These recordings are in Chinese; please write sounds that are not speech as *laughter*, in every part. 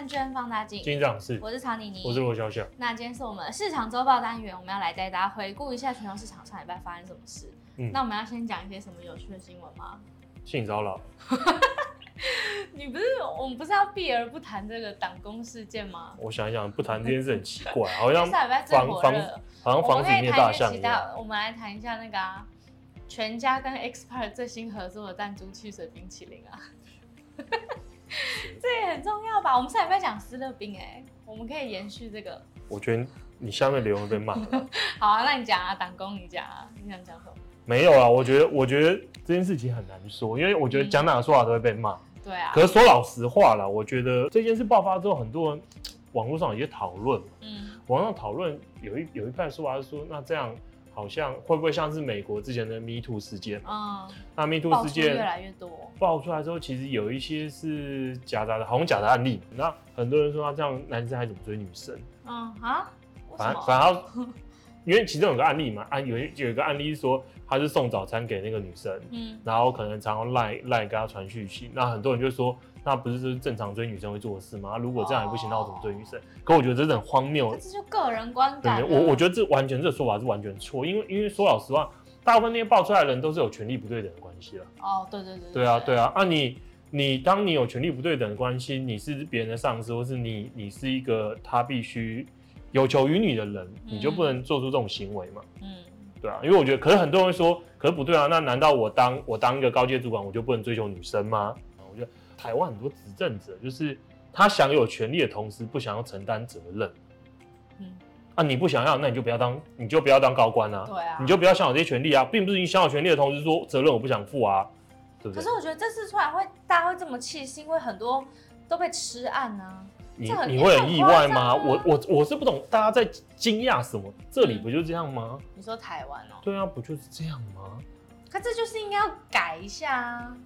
看《券放大镜》，金长是，我是曹妮妮，我是罗小小。那今天是我们市场周报单元，我们要来带大家回顾一下全球市场上礼拜发生什么事。嗯，那我们要先讲一些什么有趣的新闻吗？性骚扰。*laughs* 你不是我们不是要避而不谈这个党工事件吗？我想一想，不谈这件事很奇怪，好像房房好像房子里面大象一样。我们来谈一下那个啊，全家跟 Xpark 最新合作的弹珠汽水冰淇淋啊。*laughs* 这也很重要吧？我们上礼拜讲斯乐冰，哎，我们可以延续这个。我觉得你下面留言会被骂。*laughs* 好啊，那你讲啊，党工你讲啊，你想讲什么？没有啊，我觉得我觉得这件事情很难说，因为我觉得讲哪个说法都会被骂。嗯、对啊。可是说老实话啦，我觉得这件事爆发之后，很多人网络上有一些讨论。嗯。网上讨论有一有一派说法是说，那这样。好像会不会像是美国之前的 Me Too 事件？嗯，那 Me Too 事件越来越多，爆出来之后，其实有一些是夹杂的，好像假的案例。那很多人说，他这样男生还怎么追女生？嗯啊，反反而，因为其中有个案例嘛，案有有一个案例是说，他是送早餐给那个女生，嗯，然后可能常常赖赖跟他传讯息，那很多人就说。那不是就是正常追女生会做的事吗？如果这样也不行，那我怎么追女生？可我觉得这是很荒谬。这就个人观感。我我觉得这完全这个说法是完全错，因为因为说老实话，大部分那些爆出来的人都是有权力不对等的关系了。哦，对对对。对啊对啊，啊你你当你有权力不对等的关系，你是别人的上司，或是你你是一个他必须有求于你的人，你就不能做出这种行为嘛？嗯，对啊，因为我觉得，可是很多人会说，可是不对啊，那难道我当我当一个高阶主管，我就不能追求女生吗？台湾很多执政者，就是他享有权利的同时，不想要承担责任。嗯，啊，你不想要，那你就不要当，你就不要当高官啊。对啊，你就不要享有这些权利啊，并不是你享有权利的同时说责任我不想负啊，对不对？可是我觉得这次出来会大家会这么气，是因为很多都被吃案啊。你你会很意外吗？我我我是不懂大家在惊讶什么？这里不就这样吗？你说台湾哦？对啊，不就是这样吗？可这就是应该要改一下啊。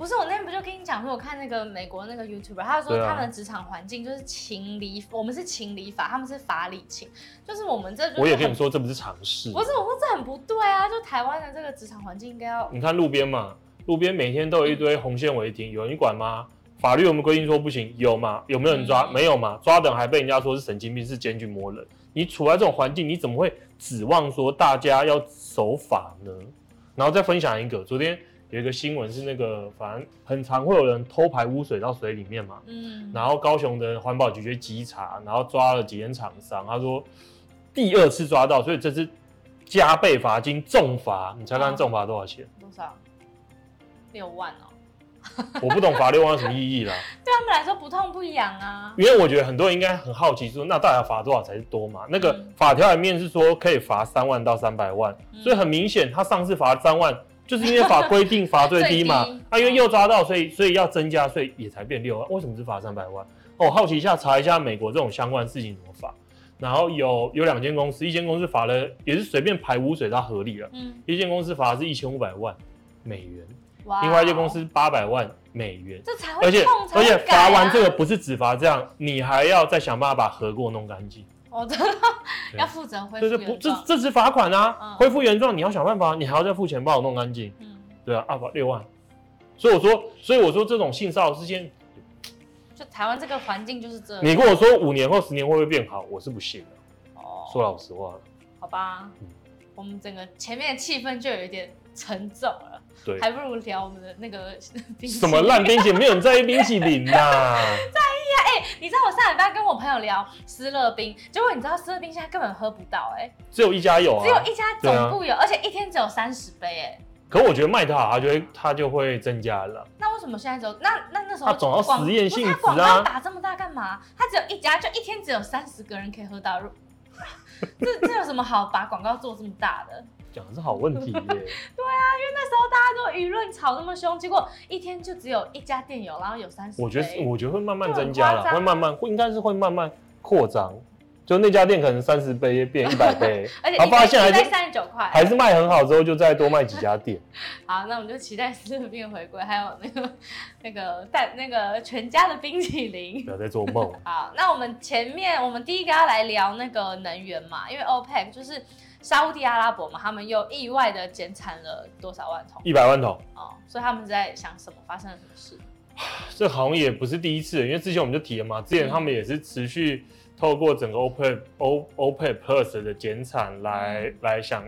不是我那天不就跟你讲说，我看那个美国那个 YouTuber，他说他们的职场环境就是情理，我们是情理法，他们是法理情，就是我们这就。我也跟你说这不是常识。不是，我说这很不对啊！就台湾的这个职场环境应该要。你看路边嘛，路边每天都有一堆红线违停，有人管吗？法律有没有规定说不行？有吗？有没有人抓？嗯、没有嘛？抓的还被人家说是神经病，是检举魔人。你处在这种环境，你怎么会指望说大家要守法呢？然后再分享一个，昨天。有一个新闻是那个，反正很常会有人偷排污水到水里面嘛。嗯。然后高雄的环保局去稽查，然后抓了几间厂商。他说第二次抓到，所以这次加倍罚金，重罚。你猜看重罚多少钱？多少？六万哦。我不懂罚六万有什么意义啦。*laughs* 对他们来说不痛不痒啊。因为我觉得很多人应该很好奇说，那到底要罚多少才是多嘛？那个法条里面是说可以罚三万到三百万，嗯、所以很明显他上次罚三万。就是因为法规定罚最低嘛，低啊，因为又抓到，所以所以要增加，所以也才变六万。为什么只罚三百万？哦，好奇一下，查一下美国这种相关事情怎么罚。然后有有两间公司，一间公司罚了也是随便排污水，它合理了。嗯，一间公司罚是一千五百万美元，另外一间公司八百万美元。这才会而且而且罚完这个不是只罚这样，啊、你还要再想办法把河给我弄干净。哦，真的要负责恢复原状。对对，不，这这是罚款啊！嗯、恢复原状，你要想办法，你还要再付钱帮我弄干净。嗯，对啊，二百六万。所以我说，所以我说这种性骚扰事件，就台湾这个环境就是这样。你跟我说五年后、十年会不会变好？我是不信的。哦，说老实话。好吧，嗯、我们整个前面的气氛就有一点沉重了。对，还不如聊我们的那个 *laughs* 冰淇淋。什么烂冰淇淋？没有人在意冰淇淋呐。*laughs* 在意啊！哎、欸，你知道我上礼拜跟我朋友聊思乐冰，结果你知道思乐冰现在根本喝不到哎、欸，只有一家有啊，只有一家总部有，啊、而且一天只有三十杯哎、欸。可我觉得卖得好，它就会它就会增加了。那为什么现在只有那那那时候？它总要实验性质啊！广告打这么大干嘛？它只有一家，就一天只有三十个人可以喝到。*laughs* 这这有什么好把广告做这么大的？讲的是好问题耶。*laughs* 对啊，因为那时候大家都舆论吵那么凶，结果一天就只有一家店有，然后有三十。我觉得我觉得会慢慢增加了，会慢慢会应该是会慢慢扩张。就那家店可能三十杯变一百杯，*laughs* 而且发现还是三十九块，还是卖很好之后就再多卖几家店。*laughs* 好，那我们就期待思乐冰回归，还有那个那个带那个全家的冰淇淋。不要再做梦。好，那我们前面我们第一个要来聊那个能源嘛，因为 OPEC 就是。沙乌地阿拉伯嘛，他们又意外的减产了多少万桶？一百万桶。哦，所以他们在想什么？发生了什么事？*sighs* 这好像也不是第一次，因为之前我们就提了嘛，之前他们也是持续透过整个 OPEC O OPEC Plus 的减产来、嗯、来想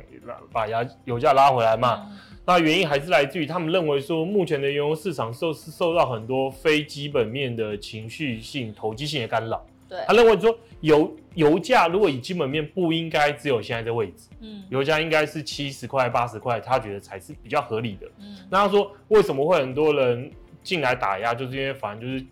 把油油价拉回来嘛。嗯、那原因还是来自于他们认为说，目前的原油市场受是受到很多非基本面的情绪性、投机性的干扰。对，他认为说油油价如果以基本面不应该只有现在的位置，嗯，油价应该是七十块、八十块，他觉得才是比较合理的。嗯，那他说为什么会很多人？进来打压，就是因为反正就是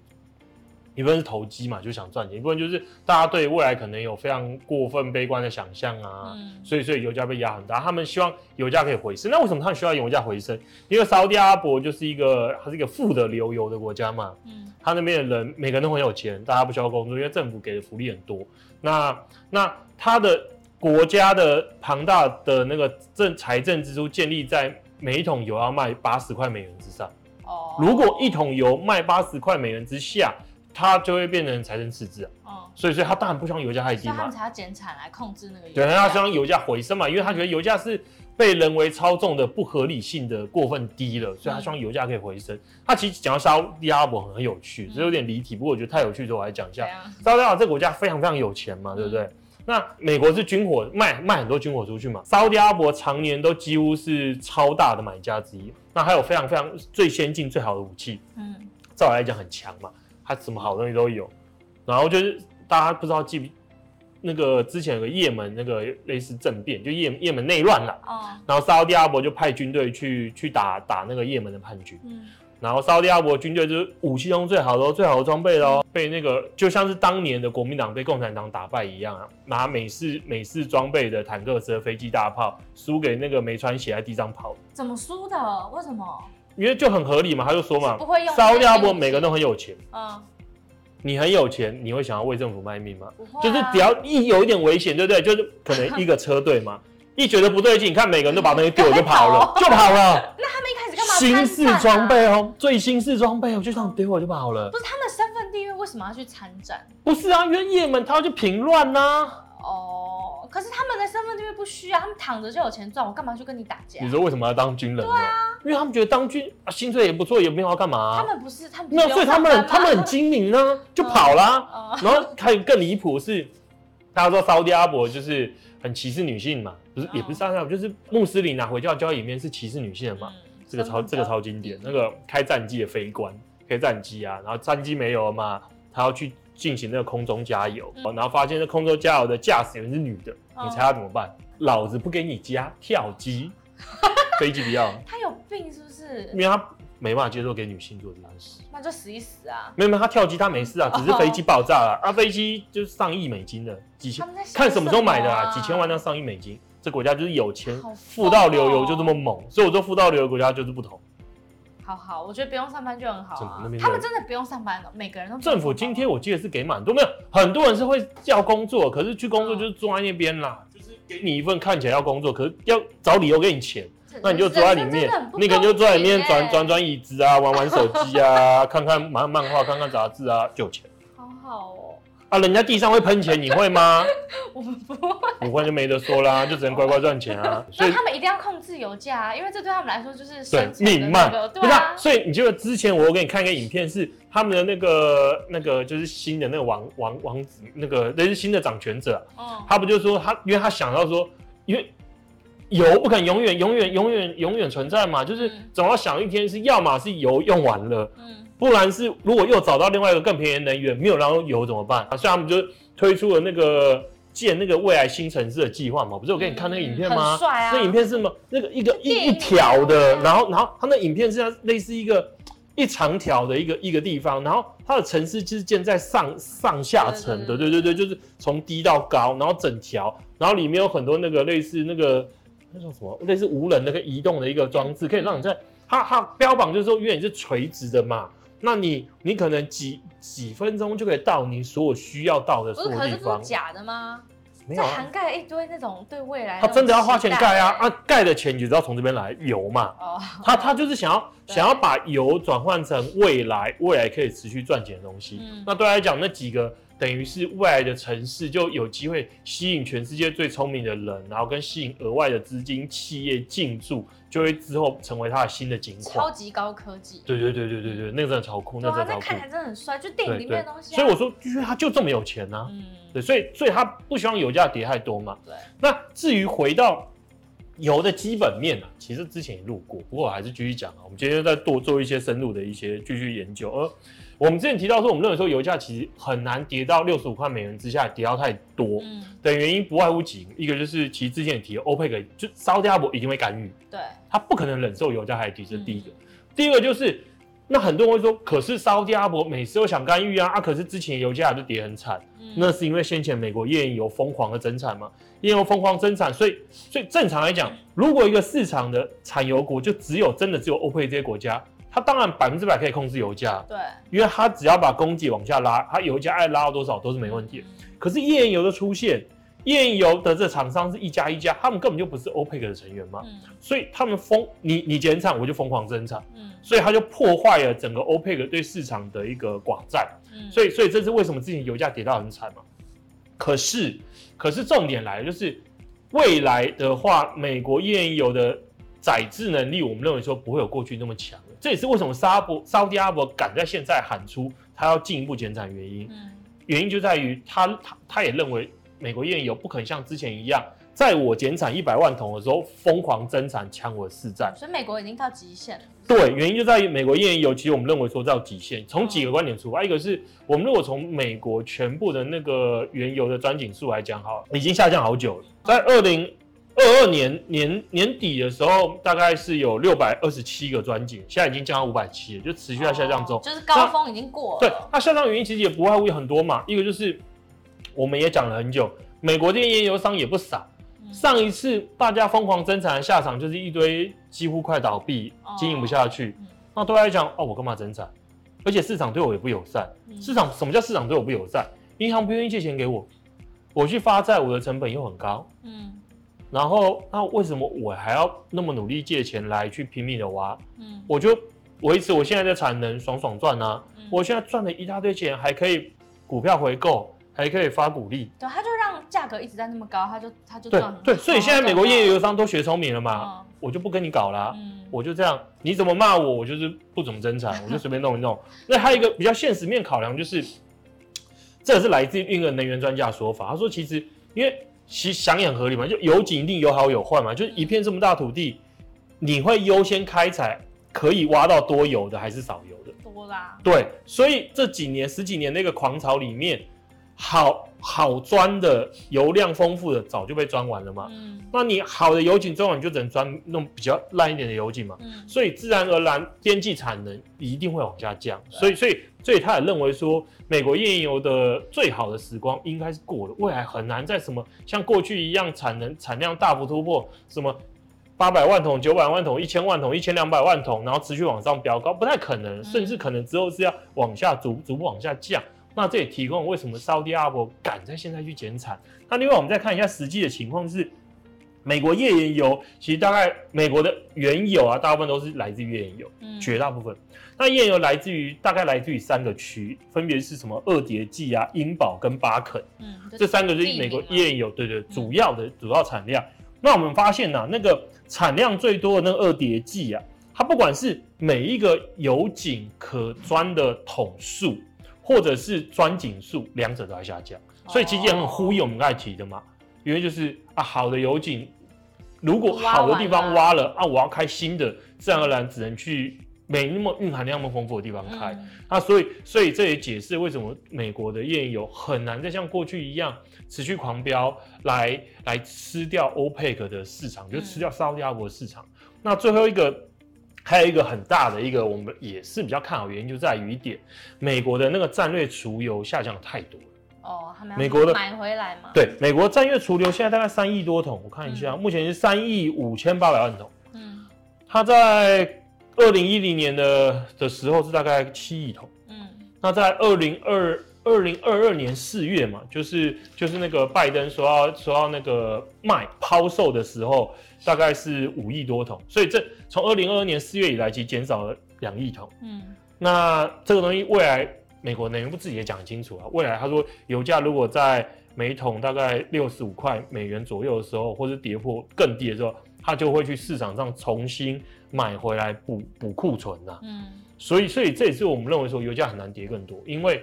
一部分是投机嘛，就想赚钱；一部分就是大家对未来可能有非常过分悲观的想象啊，嗯、所以所以油价被压很大。他们希望油价可以回升，那为什么他们需要油价回升？因为沙乌地阿拉伯就是一个它是一个富得流油的国家嘛，嗯，他那边的人每个人都很有钱，大家不需要工作，因为政府给的福利很多。那那他的国家的庞大的那个政财政支出建立在每一桶油要卖八十块美元之上。哦如果一桶油卖八十块美元之下，它就会变成财政赤字啊。嗯，所以所以他当然不希望油价太低嘛。他们才要减产来控制那个油价。对，他希望油价回升嘛，因为他觉得油价是被人为操纵的、不合理性的过分低了，所以他希望油价可以回升。嗯、他其实讲到沙乌地阿拉伯很有趣，这有点离题，不过我觉得太有趣，所以我来讲一下。沙乌地阿拉伯这个国家非常非常有钱嘛，对不对？嗯、那美国是军火卖卖很多军火出去嘛，沙乌地阿拉伯常年都几乎是超大的买家之一。那还有非常非常最先进最好的武器，嗯，照来讲很强嘛，它什么好东西都有。然后就是大家不知道记不，那个之前有个也门那个类似政变，就也也门内乱了，哦，然后沙乌地阿拉伯就派军队去去打打那个也门的叛军，嗯，然后沙乌地阿拉伯军队就是武器中最好的、最好的装备喽，被那个就像是当年的国民党被共产党打败一样啊，拿美式美式装备的坦克车、飞机、大炮，输给那个没穿鞋在地上跑。怎么输的？为什么？因为就很合理嘛，他就说嘛，沙乌地阿拉伯每个人都很有钱，嗯，你很有钱，你会想要为政府卖命吗？不会啊，就是只要一有一点危险，对不对？就是可能一个车队嘛，*laughs* 一觉得不对劲，你看每个人都把东西丢就跑了，*laughs* 就跑了。那他们一开始干嘛？新式装备哦，最新式装备哦，就这样丢我就跑了。不是他们的身份地位为什么要去参战？不是啊，因为也门他要去平乱呐。哦，可是他们的身份地位不需要，他们躺着就有钱赚，我干嘛去跟你打架？你说为什么要当军人？对啊，因为他们觉得当军啊，薪水也不错，也没有要干嘛、啊。他们不是，他们没有，所以他们他们很精明呢、啊，就跑啦、啊。嗯嗯、然后还有更离谱是，大家说沙乌地阿拉伯就是很歧视女性嘛，不是，也不是沙乌地阿拉伯，就是穆斯林拿回教交易里面是歧视女性的嘛。嗯、这个超这个超经典，那个开战机的飞官，开战机啊，然后战机没有了嘛，他要去。进行那个空中加油，嗯、然后发现那空中加油的驾驶员是女的，嗯、你猜他怎么办？老子不给你加，跳机，*laughs* 飞机不要。他有病是不是？因为他没办法接受给女性做这件事，那就死一死啊！没有没有，他跳机他没事啊，只是飞机爆炸了。哦、啊，飞机就是上亿美金的，几千，看什么时候买的啊？几千万到上亿美金，这国家就是有钱，富到流油就这么猛，哦、所以我说富到流油国家就是不同。好好，我觉得不用上班就很好啊。他们真的不用上班了，每个人都。政府津贴我记得是给蛮多，没有很多人是会要工作，可是去工作就是坐在那边啦，就是给你一份看起来要工作，可是要找理由给你钱，那你就坐在里面，那个人就坐在里面转转转椅子啊，玩玩手机啊，*laughs* 看看漫漫画，看看杂志啊，就有钱。好好哦。啊，人家地上会喷钱，你会吗？*laughs* 我们不会，不会就没得说啦，就只能乖乖赚钱啊。*laughs* 所以他们一定要控制油价啊，因为这对他们来说就是生存的命脉，对啊。所以你记得之前我给你看一个影片，是他们的那个那个就是新的那个王王王子，那个那是新的掌权者。哦，他不就说他，因为他想到说，因为油不可能永远永远永远永远存在嘛，就是总要想一天是要么是油用完了，嗯。不然是如果又找到另外一个更便宜的能源，没有然后油怎么办？啊，所以他们就推出了那个建那个未来新城市的计划嘛。不是我给你看那个影片吗？帅啊！那影片是什么？那个一个一一条的，然后然后它那影片是类似一个一长条的一个一个地方，然后它的城市就是建在上上下层的，对对对，就是从低到高，然后整条，然后里面有很多那个类似那个那叫什么？类似无人那个移动的一个装置，可以让你在它它标榜就是说因为你是垂直的嘛。那你你可能几几分钟就可以到你所有需要到的所有地方。不是，可是这是假的吗？没有、啊，涵盖一堆那种对未来。他真的要花钱盖啊啊！盖的钱你就知道从这边来油嘛。哦。*laughs* 他他就是想要 *laughs* 想要把油转换成未来未来可以持续赚钱的东西。嗯。那对他来讲，那几个等于是未来的城市就有机会吸引全世界最聪明的人，然后跟吸引额外的资金企业进驻，就会之后成为它的新的景况。超级高科技。对对对对对对，那个真的超酷，那个真的超酷。看起来真的很帅，就电影里面的东西、啊。所以我说，就是他就这么有钱呢、啊。嗯。对，所以所以他不希望油价跌太多嘛。对。那至于回到油的基本面呢、啊，其实之前也录过，不过我还是继续讲啊。我们今天再多做一些深入的一些继续研究，而。我们之前提到说，我们认为说油价其实很难跌到六十五块美元之下，跌到太多。嗯，的原因不外乎几个，一个就是其实之前也提了，欧佩克就沙特阿拉伯一定会干预，对，他不可能忍受油价还提，这是第一个。嗯、第二个就是，那很多人会说，可是沙特阿拉伯每次都想干预啊，啊，可是之前油价就跌很惨，嗯、那是因为先前美国页岩油疯狂的增产嘛，页岩油疯狂增产，所以所以正常来讲，如果一个市场的产油国就只有真的只有欧佩克这些国家。它当然百分之百可以控制油价，对，因为它只要把供给往下拉，它油价爱拉到多少都是没问题。可是页岩油的出现，页岩油的这厂商是一家一家，他们根本就不是 OPEC 的成员嘛，嗯、所以他们疯你你减产，我就疯狂增产，嗯，所以它就破坏了整个欧佩克对市场的一个寡占，嗯，所以所以这是为什么之前油价跌到很惨嘛。可是可是重点来了，就是未来的话，美国页岩油的载制能力，我们认为说不会有过去那么强了。这也是为什么沙伯沙特阿拉伯敢在现在喊出他要进一步减产原因，嗯、原因就在于他他他也认为美国页岩油不可能像之前一样，在我减产一百万桶的时候疯狂增产抢我的市占，所以美国已经到极限了。对，原因就在于美国页岩油，其实我们认为说到极限，从几个观点出发，嗯、一个是我们如果从美国全部的那个原油的钻井数来讲，好，已经下降好久了，在二零。二二年年年底的时候，大概是有六百二十七个钻井，现在已经降到五百七了，就持续在下降中。哦，就是高峰已经过了。对，那下降原因其实也不外乎很多嘛，一个就是我们也讲了很久，美国的页岩油商也不傻，嗯、上一次大家疯狂增产的下场就是一堆几乎快倒闭，经营不下去，那对他来讲，哦，我干嘛增产？而且市场对我也不友善。嗯、市场什么叫市场对我不友善？银行不愿意借钱给我，我去发债，我的成本又很高。嗯。然后，那为什么我还要那么努力借钱来去拼命的挖？嗯，我就维持我现在的产能，爽爽赚啊！嗯、我现在赚了一大堆钱，还可以股票回购，还可以发鼓励。对，他就让价格一直在那么高，他就他就赚。对对，所以现在美国页岩油商都学聪明了嘛，嗯、我就不跟你搞啦，嗯、我就这样，你怎么骂我，我就是不怎么增产，*laughs* 我就随便弄一弄。那还有一个比较现实面考量，就是这是来自于一个能源专家的说法，他说其实因为。其实想也很合理嘛，就有井一定有好有坏嘛，就是一片这么大土地，你会优先开采可以挖到多油的还是少油的？多啦。对，所以这几年十几年那个狂潮里面，好好钻的油量丰富的早就被钻完了嘛。嗯。那你好的油井钻完，你就只能钻那种比较烂一点的油井嘛。嗯。所以自然而然边际产能一定会往下降。所以，所以。所以他也认为说，美国页岩油的最好的时光应该是过了，未来很难在什么像过去一样产能产量大幅突破，什么八百万桶、九百万桶、一千万桶、一千两百万桶，然后持续往上飙高，不太可能，甚至可能之后是要往下逐逐步往下降。那这也提供了为什么沙特阿拉伯敢在现在去减产。那另外我们再看一下实际的情况是。美国页岩油其实大概美国的原油啊，大部分都是来自于页岩油，嗯、绝大部分。那页岩油来自于大概来自于三个区，分别是什么？二叠纪啊、英宝跟巴肯。嗯，这三个就是美国页岩油，对对，主要的主要产量。嗯、那我们发现呢、啊，那个产量最多的那个二叠纪啊，它不管是每一个油井可钻的桶数，或者是钻井数，两者都在下降。所以其实也很呼应我们刚才提的嘛。哦因为就是啊，好的油井，如果好的地方挖了啊，我要开新的，自然而然只能去没那么蕴含量那么丰富的地方开。嗯、啊，所以所以这也解释为什么美国的页岩油很难再像过去一样持续狂飙来来吃掉 OPEC 的市场，就吃掉沙特阿拉伯的市场。嗯、那最后一个还有一个很大的一个我们也是比较看好原因，就在于一点，美国的那个战略储油下降太多了。哦，美国的买回来吗？对，美国战略储油现在大概三亿多桶，我看一下，嗯、目前是三亿五千八百万桶。嗯，它在二零一零年的的时候是大概七亿桶。嗯，那在二零二二零二二年四月嘛，就是就是那个拜登说要说要那个卖抛售的时候，大概是五亿多桶。所以这从二零二二年四月以来，其实减少了两亿桶。嗯，那这个东西未来。美国能源部自己也讲清楚啊，未来他说油价如果在每桶大概六十五块美元左右的时候，或者跌破更低的时候，他就会去市场上重新买回来补补库存呐。嗯，所以所以这也是我们认为说油价很难跌更多，因为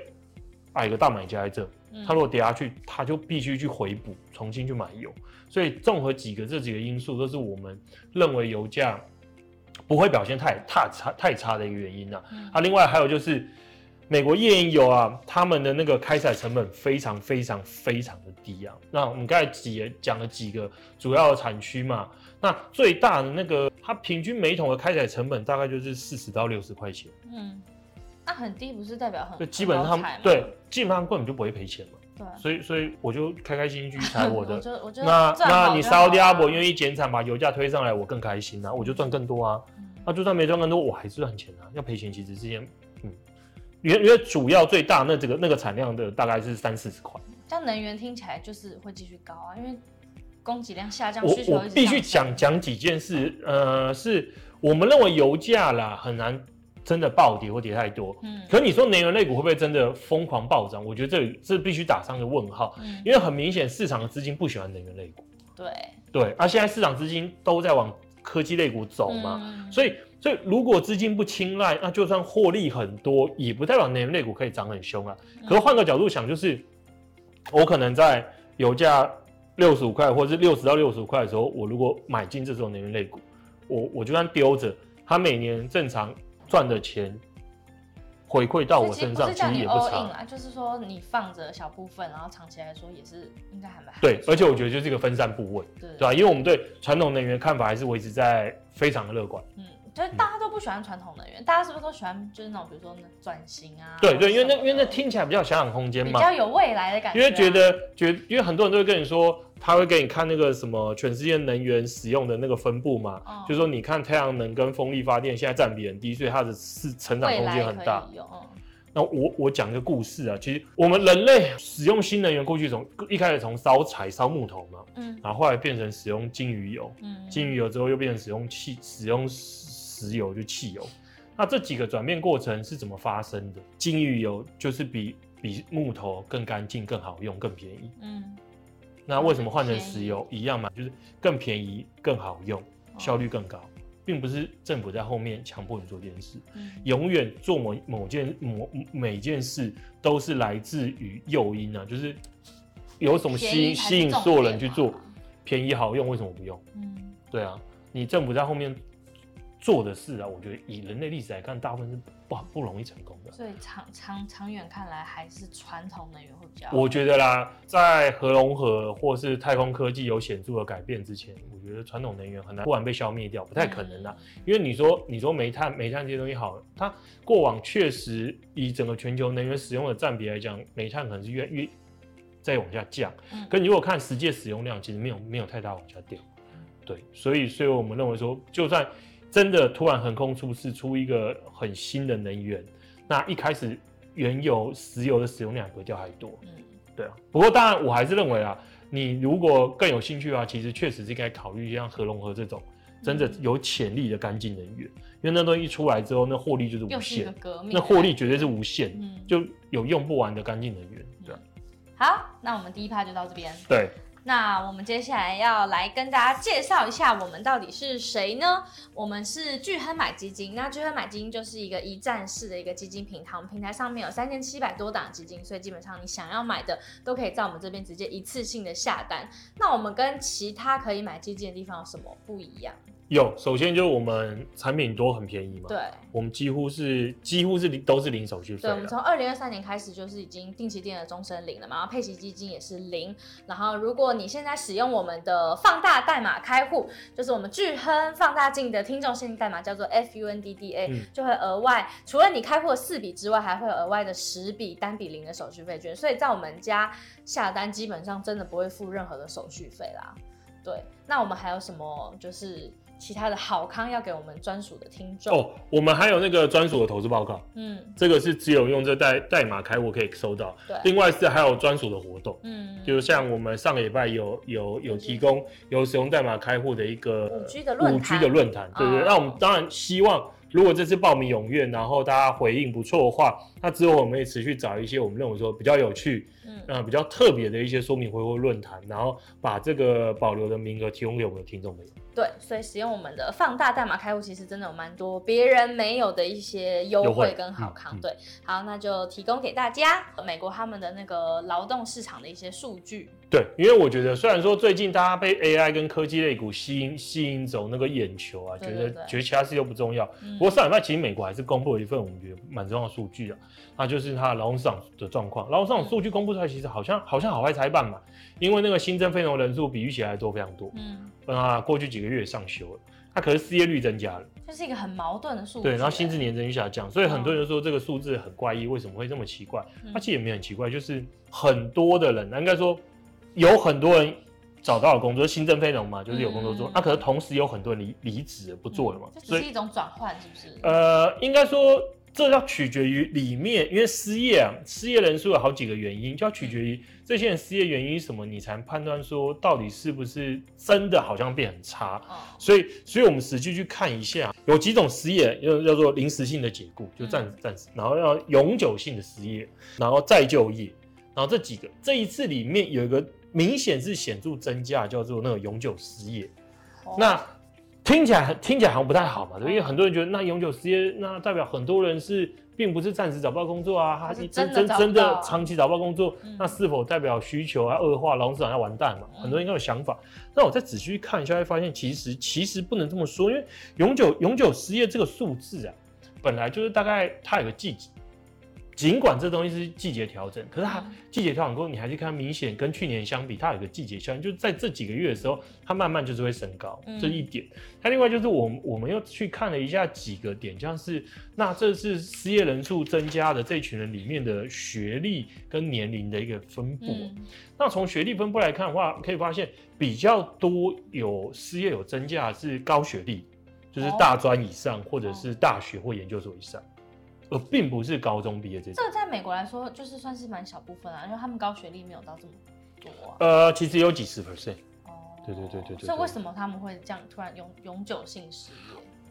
啊有个大买家在这，他如果跌下去，他就必须去回补，重新去买油。所以综合几个这几个因素，都是我们认为油价不会表现太太差太差的一个原因呐。啊，另外还有就是。美国页岩油啊，他们的那个开采成本非常非常非常的低啊。那我们刚才几讲了几个主要的产区嘛，那最大的那个，它平均每桶的开采成本大概就是四十到六十块钱。嗯，那很低不是代表很？就基本上对，基本上根本就不会赔钱嘛。对，所以所以我就开开心心去采 *laughs* 我的。那那你沙特阿拉伯愿意减产把油价推上来，我更开心啊，我就赚更多啊。嗯、那就算没赚更多，我还是赚钱啊。要赔钱其实是件嗯。因为因为主要最大那这个那个产量的大概是三四十块，但能源听起来就是会继续高啊，因为供给量下降，我需求我必须讲讲几件事，呃，是我们认为油价啦很难真的暴跌或跌太多，嗯，可你说能源类股会不会真的疯狂暴涨？我觉得这这必须打上个问号，嗯，因为很明显市场的资金不喜欢能源类股，对对，而、啊、现在市场资金都在往科技类股走嘛，嗯、所以。所以，如果资金不青睐，那就算获利很多，也不代表能源类股可以涨很凶啊。可是换个角度想，就是我可能在油价六十五块，或者是六十到六十五块的时候，我如果买进这种能源类股，我我就算丢着，它每年正常赚的钱回馈到我身上，其实也不差。就是说，你放着小部分，然后长期来说也是应该还蛮对。而且我觉得就是一个分散部位，对吧？因为我们对传统能源看法还是维持在非常的乐观。嗯。所以大家都不喜欢传统能源，大家是不是都喜欢就是那种比如说转型啊？对对，因为那因为那听起来比较想想空间嘛，比较有未来的感觉、啊。因为觉得觉得，因为很多人都会跟你说，他会给你看那个什么全世界能源使用的那个分布嘛，嗯、就是说你看太阳能跟风力发电现在占比很低，所以它的是成长空间很大。嗯、那我我讲一个故事啊，其实我们人类使用新能源过去从一开始从烧柴烧木头嘛，嗯，然后后来变成使用鲸鱼油，嗯，鲸鱼油之后又变成使用气使用。石油就汽油，那这几个转变过程是怎么发生的？金鱼油就是比比木头更干净、更好用、更便宜。嗯，那为什么换成石油一样嘛？就是更便宜、更好用、效率更高，并不是政府在后面强迫你做这件事。嗯，永远做某某件某每件事都是来自于诱因啊，就是有什么吸引吸引所有人去做，便宜好用为什么不用？嗯，对啊，你政府在后面。做的事啊，我觉得以人类历史来看，大部分是不不容易成功的。所以长长长远看来，还是传统能源会比较。我觉得啦，在核融合或是太空科技有显著的改变之前，我觉得传统能源很难突然被消灭掉，不太可能啦。嗯、因为你说你说煤炭煤炭这些东西好，它过往确实以整个全球能源使用的占比来讲，煤炭可能是越越再往下降。嗯。可你如果看实际使用量，其实没有没有太大往下掉。对，所以所以我们认为说，就算真的突然横空出世，出一个很新的能源，那一开始原油、石油的使用量不会掉太多。嗯，对啊。不过当然，我还是认为啊，你如果更有兴趣的话，其实确实是应该考虑像核融合这种真的有潜力的干净能源，嗯、因为那东西一出来之后，那获利就是无限，那获利绝对是无限，嗯、就有用不完的干净能源。对、啊。好，那我们第一趴就到这边。对。那我们接下来要来跟大家介绍一下，我们到底是谁呢？我们是聚亨买基金。那聚亨买基金就是一个一站式的一个基金平台，我们平台上面有三千七百多档基金，所以基本上你想要买的都可以在我们这边直接一次性的下单。那我们跟其他可以买基金的地方有什么不一样？有，首先就是我们产品多很便宜嘛，对，我们几乎是几乎是零都是零手续费。对，我们从二零二三年开始就是已经定期定额终身零了嘛，然后配息基金也是零。然后如果你现在使用我们的放大代码开户，就是我们巨亨放大镜的听众限定代码叫做 FUNDDA，、嗯、就会额外除了你开户的四笔之外，还会有额外的十笔单笔零的手续费券。所以在我们家下单基本上真的不会付任何的手续费啦。对，那我们还有什么就是？其他的好康要给我们专属的听众。哦，我们还有那个专属的投资报告，嗯，这个是只有用这代代码开户可以收到，对。另外是还有专属的活动，嗯，就是像我们上个礼拜有有有提供有使用代码开户的一个五 G 的论五 G 的论坛，对不对？那我们当然希望，如果这次报名踊跃，然后大家回应不错的话，那之后我们也持续找一些我们认为说比较有趣，嗯，呃、比较特别的一些说明会或论坛，然后把这个保留的名额提供给我们的听众朋友。对，所以使用我们的放大代码开户，其实真的有蛮多别人没有的一些优惠跟好康。嗯嗯、对，好，那就提供给大家美国他们的那个劳动市场的一些数据。对，因为我觉得虽然说最近大家被 AI 跟科技类股吸引吸引走那个眼球啊，对对对觉得觉得其他事又不重要。嗯、不过上礼拜其实美国还是公布了一份我们觉得蛮重要的数据啊，那就是它的劳动市场的状况。劳动市场数据公布出来，其实好像好像好坏参半嘛，因为那个新增非农人数比预期还多非常多。嗯。啊，过去几个月上修了，它可是失业率增加了，这是一个很矛盾的数字。对，然后薪资年增率下降，所以很多人说这个数字很怪异，为什么会这么奇怪？它其实也没很奇怪，就是很多的人，应该说有很多人找到了工作，新增非农嘛，就是有工作做。那可是同时有很多人离离职不做了嘛，这只是一种转换，是不是？呃，应该说。这要取决于里面，因为失业啊，失业人数有好几个原因，就要取决于这些人失业原因什么，你才判断说到底是不是真的好像变很差。哦、所以，所以我们实际去看一下，有几种失业，要叫做临时性的解雇，就暂时暂时，然后要永久性的失业，然后再就业，然后这几个，这一次里面有一个明显是显著增加，叫做那个永久失业，哦、那。听起来听起来好像不太好嘛，对，因为很多人觉得那永久失业，那代表很多人是并不是暂时找不到工作啊，他是真真真的长期找不到工作，嗯、那是否代表需求啊恶化，劳动市场要完蛋嘛？很多人应该有想法。那我再仔细去看一下，会发现其实其实不能这么说，因为永久永久失业这个数字啊，本来就是大概它有个季节。尽管这东西是季节调整，可是它季节调整过后，你还是看明显跟去年相比，它有个季节效应，就是在这几个月的时候，它慢慢就是会升高，嗯、这一点。它另外就是我们我们又去看了一下几个点，像是那这是失业人数增加的这群人里面的学历跟年龄的一个分布。嗯、那从学历分布来看的话，可以发现比较多有失业有增加的是高学历，就是大专以上或者是大学或研究所以上。而并不是高中毕业这种，这个在美国来说就是算是蛮小部分啊，因为他们高学历没有到这么多啊。呃，其实有几十 percent。哦，对对对对对。所以为什么他们会这样突然永永久性失业？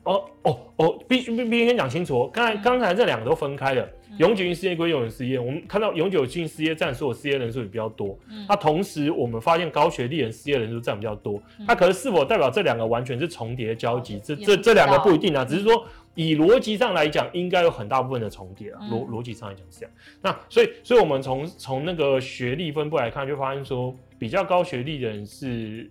哦哦哦，必须必必须先讲清楚哦。刚才刚才这两个都分开了，永久性失业归永久失业。我们看到永久性失业占所有失业人数也比较多。嗯。那同时我们发现高学历人失业人数占比较多。那可是是否代表这两个完全是重叠交集？这这这两个不一定啊，只是说。以逻辑上来讲，应该有很大部分的重叠啊。逻逻辑上来讲是这样。那所以，所以我们从从那个学历分布来看，就发现说，比较高学历的人是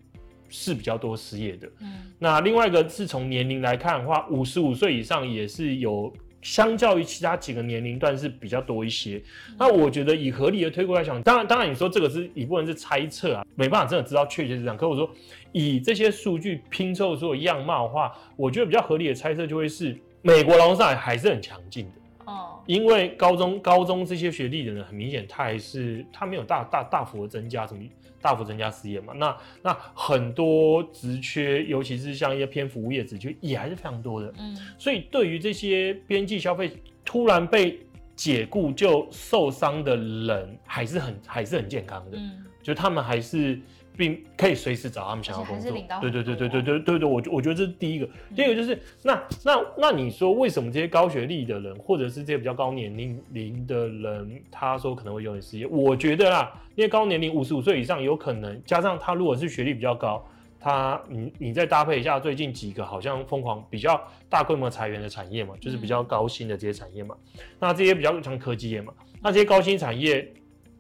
是比较多失业的。嗯。那另外一个是从年龄来看的话，五十五岁以上也是有，相较于其他几个年龄段是比较多一些。嗯。那我觉得以合理的推估来讲，当然当然你说这个是一部分是猜测啊，没办法真的知道确切是这样。可我说以这些数据拼凑出的样貌的话，我觉得比较合理的猜测就会是。美国劳动市场还是很强劲的。哦，因为高中高中这些学历的人很明显，他还是他没有大大大幅的增加什么大幅增加失业嘛，那那很多职缺，尤其是像一些偏服务业职缺也还是非常多的，嗯，所以对于这些边际消费突然被解雇就受伤的人，还是很还是很健康的，嗯，就他们还是。并可以随时找他们想要工作。对对对对对对对对，我我觉得这是第一个。第二个就是那那那你说为什么这些高学历的人，或者是这些比较高年龄龄的人，他说可能会有点失业？我觉得啦，因为高年龄五十五岁以上有可能，加上他如果是学历比较高，他你你再搭配一下最近几个好像疯狂比较大规模裁员的产业嘛，就是比较高薪的这些产业嘛，那这些比较像科技业嘛，那这些高薪产业。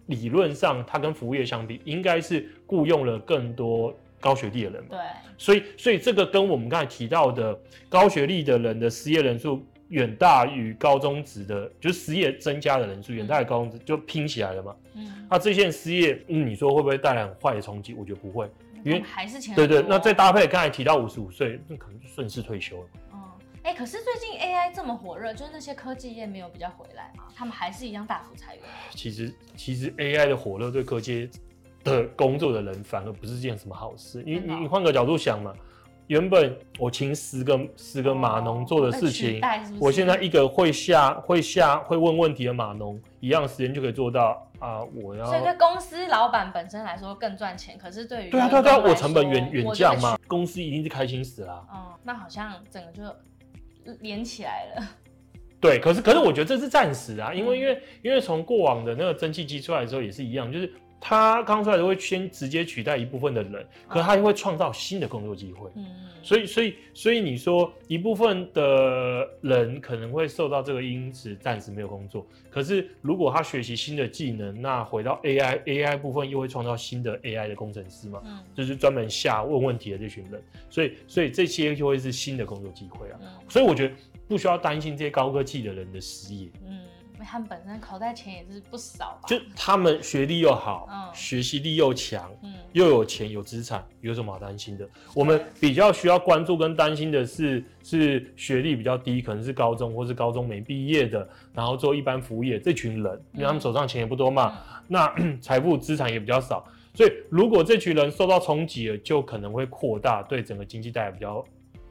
理论上，它跟服务业相比，应该是雇佣了更多高学历的人嘛。对，所以，所以这个跟我们刚才提到的高学历的人的失业人数远大于高中职的，就是失业增加的人数远大于高中职，就拼起来了嘛。嗯，那这些失业，嗯，你说会不会带来很坏的冲击？我觉得不会，因为还是钱。对对，那再搭配刚才提到五十五岁，那可能就顺势退休了。哎，可是最近 AI 这么火热，就是那些科技业没有比较回来吗？他们还是一样大幅裁员。其实，其实 AI 的火热对科技的工作的人反而不是件什么好事。你你你换个角度想嘛，原本我请十个十个码农做的事情，是是我现在一个会下会下会问问题的码农，一样时间就可以做到啊！我要。所以对公司老板本身来说更赚钱，可是对于对啊对啊对啊，我成本远远降嘛，公司一定是开心死了。嗯，那好像整个就。连起来了，对，可是可是我觉得这是暂时啊，因为因为因为从过往的那个蒸汽机出来的时候也是一样，就是。它刚出来都会先直接取代一部分的人，可是它又会创造新的工作机会。嗯，所以所以所以你说一部分的人可能会受到这个因子暂时没有工作，可是如果他学习新的技能，那回到 AI AI 部分又会创造新的 AI 的工程师嘛？嗯，就是专门下问问题的这群人，所以所以这些就会是新的工作机会啊。所以我觉得不需要担心这些高科技的人的失业。嗯。他们本身口袋钱也是不少吧？就他们学历又好，嗯，学习力又强，嗯，又有钱有资产，有什么好担心的？我们比较需要关注跟担心的是，是学历比较低，可能是高中或是高中没毕业的，然后做一般服务业这群人，因为他们手上钱也不多嘛，嗯、那 *clears throat* 财富资产也比较少，所以如果这群人受到冲击了，就可能会扩大对整个经济带来比较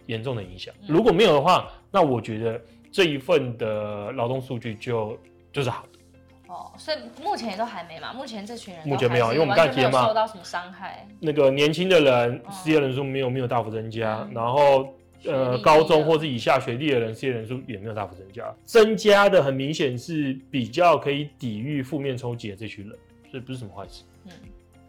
严重的影响。如果没有的话，那我觉得。这一份的劳动数据就就是好的哦，所以目前也都还没嘛。目前这群人目前没有，因为我们刚才提了嘛，受到什么伤害？那个年轻的人失业人数没有没有大幅增加，嗯、然后呃高中或是以下学历的人失业人数也没有大幅增加，增加的很明显是比较可以抵御负面冲击的这群人，所以不是什么坏事。嗯。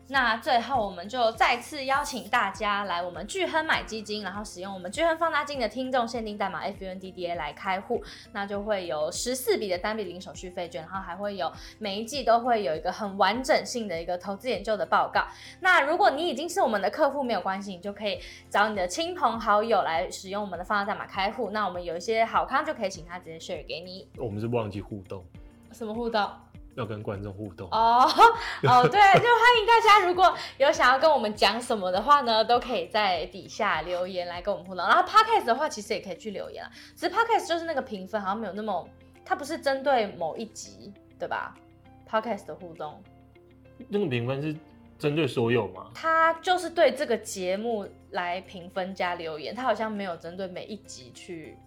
那最后，我们就再次邀请大家来我们巨亨买基金，然后使用我们巨亨放大镜的听众限定代码 FUNDDA 来开户，那就会有十四笔的单笔零手续费券，然后还会有每一季都会有一个很完整性的一个投资研究的报告。那如果你已经是我们的客户，没有关系，你就可以找你的亲朋好友来使用我们的放大代码开户。那我们有一些好康就可以请他直接 share 给你。我们是忘记互动，什么互动？要跟观众互动哦哦，对，就欢迎大家，如果有想要跟我们讲什么的话呢，都可以在底下留言来跟我们互动。然后 Podcast 的话，其实也可以去留言啊。只是 Podcast 就是那个评分好像没有那么，它不是针对某一集，对吧？Podcast 的互动，那个评分是针对所有吗？它就是对这个节目来评分加留言，它好像没有针对每一集去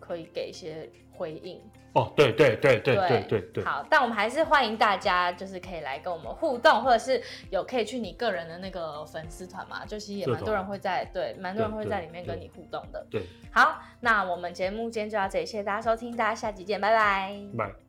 可以给一些回应。哦，对对对对对对对，好，但我们还是欢迎大家，就是可以来跟我们互动，或者是有可以去你个人的那个粉丝团嘛，就其实也蛮多人会在，对，蛮多人会在里面跟你互动的。对，好，那我们节目今天就到这里，谢谢大家收听，大家下集见，拜拜。拜。